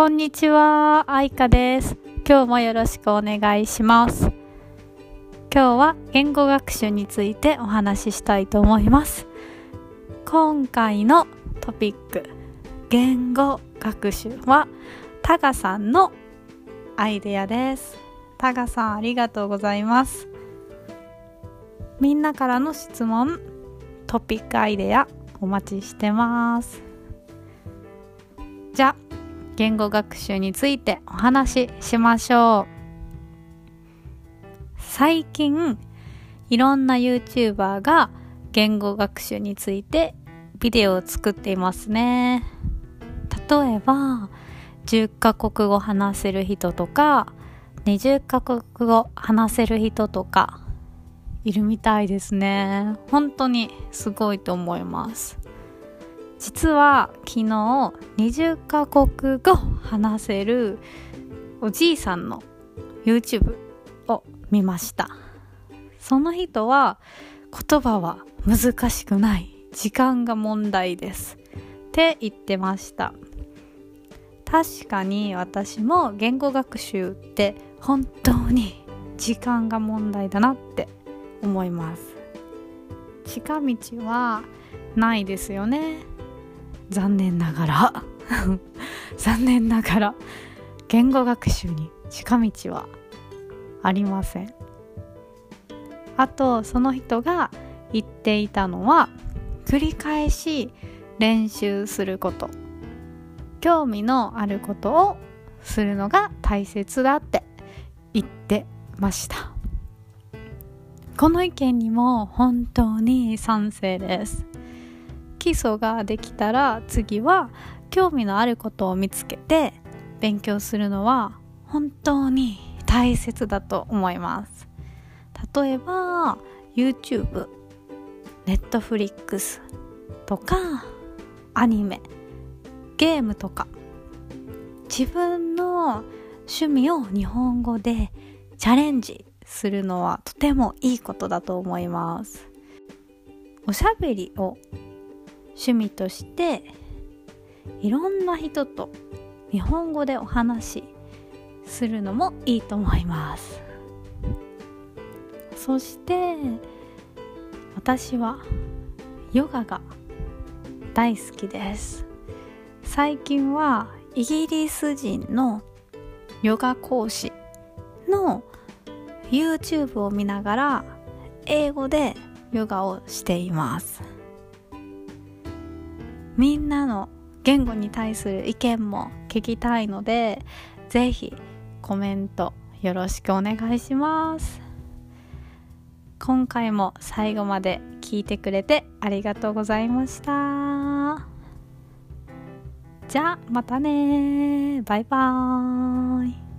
こんにちは、愛花です。今日もよろしくお願いします。今日は言語学習についてお話ししたいと思います。今回のトピック、言語学習はタガさんのアイデアです。タガさんありがとうございます。みんなからの質問、トピックアイデアお待ちしてます。じゃあ言語学習についてお話ししましょう。最近いろんな YouTuber が言語学習についてビデオを作っていますね。例えば10カ国語話せる人とか20カ国語話せる人とかいるみたいですね。本当にすごいと思います。実は昨日20カ国語話せるおじいさんの YouTube を見ました。その人は言葉は難しくない。時間が問題です。って言ってました。確かに私も言語学習って本当に時間が問題だなって思います。近道はないですよね。残念ながら。残念ながら言語学習に近道はありません。あとその人が言っていたのは繰り返し練習すること。興味のあることをするのが大切だって言ってました。この意見にも本当に賛成です。基礎ができたら次は興味のあることを見つけて勉強するのは本当に大切だと思います。例えば YouTube、Netflix とかアニメゲームとか。自分の趣味を日本語でチャレンジするのはとてもいいことだと思います。おしゃべりを趣味としていろんな人と日本語でお話しするのもいいと思います。そして私はヨガが大好きです。最近はイギリス人のヨガ講師の YouTube を見ながら英語でヨガをしています。みんなの言語に対する意見も聞きたいのでぜひコメントよろしくお願いします。今回も最後まで聞いてくれてありがとうございました。じゃあまたねバイバーイ。